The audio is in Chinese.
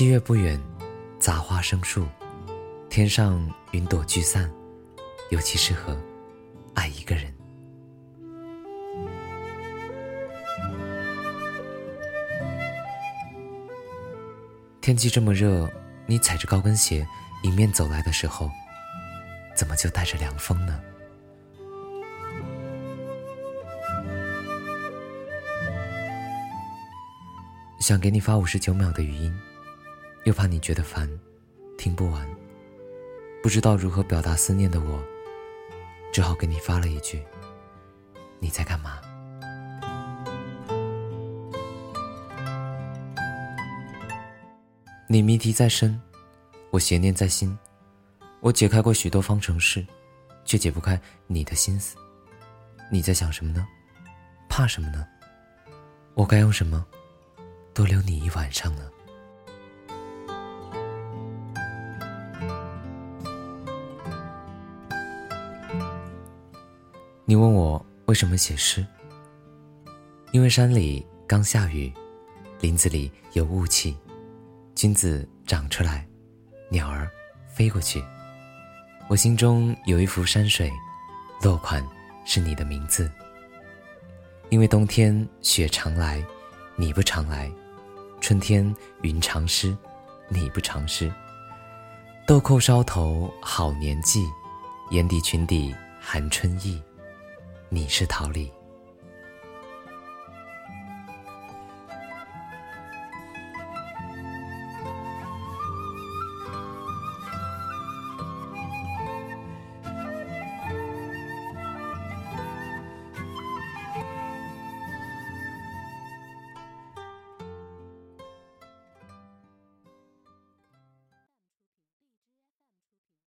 七月不远，杂花生树，天上云朵聚散，尤其适合爱一个人。天气这么热，你踩着高跟鞋迎面走来的时候，怎么就带着凉风呢？想给你发五十九秒的语音，又怕你觉得烦，听不完。不知道如何表达思念的我，只好给你发了一句：“你在干嘛？”你谜题在身，我邪念在心。我解开过许多方程式，却解不开你的心思。你在想什么呢？怕什么呢？我该用什么？多留你一晚上呢。你问我为什么写诗？因为山里刚下雨，林子里有雾气，君子长出来，鸟儿飞过去。我心中有一幅山水，落款是你的名字。因为冬天雪常来，你不常来。春天云常湿，你不常湿。豆蔻梢头好年纪，眼底裙底含春意。你是桃李。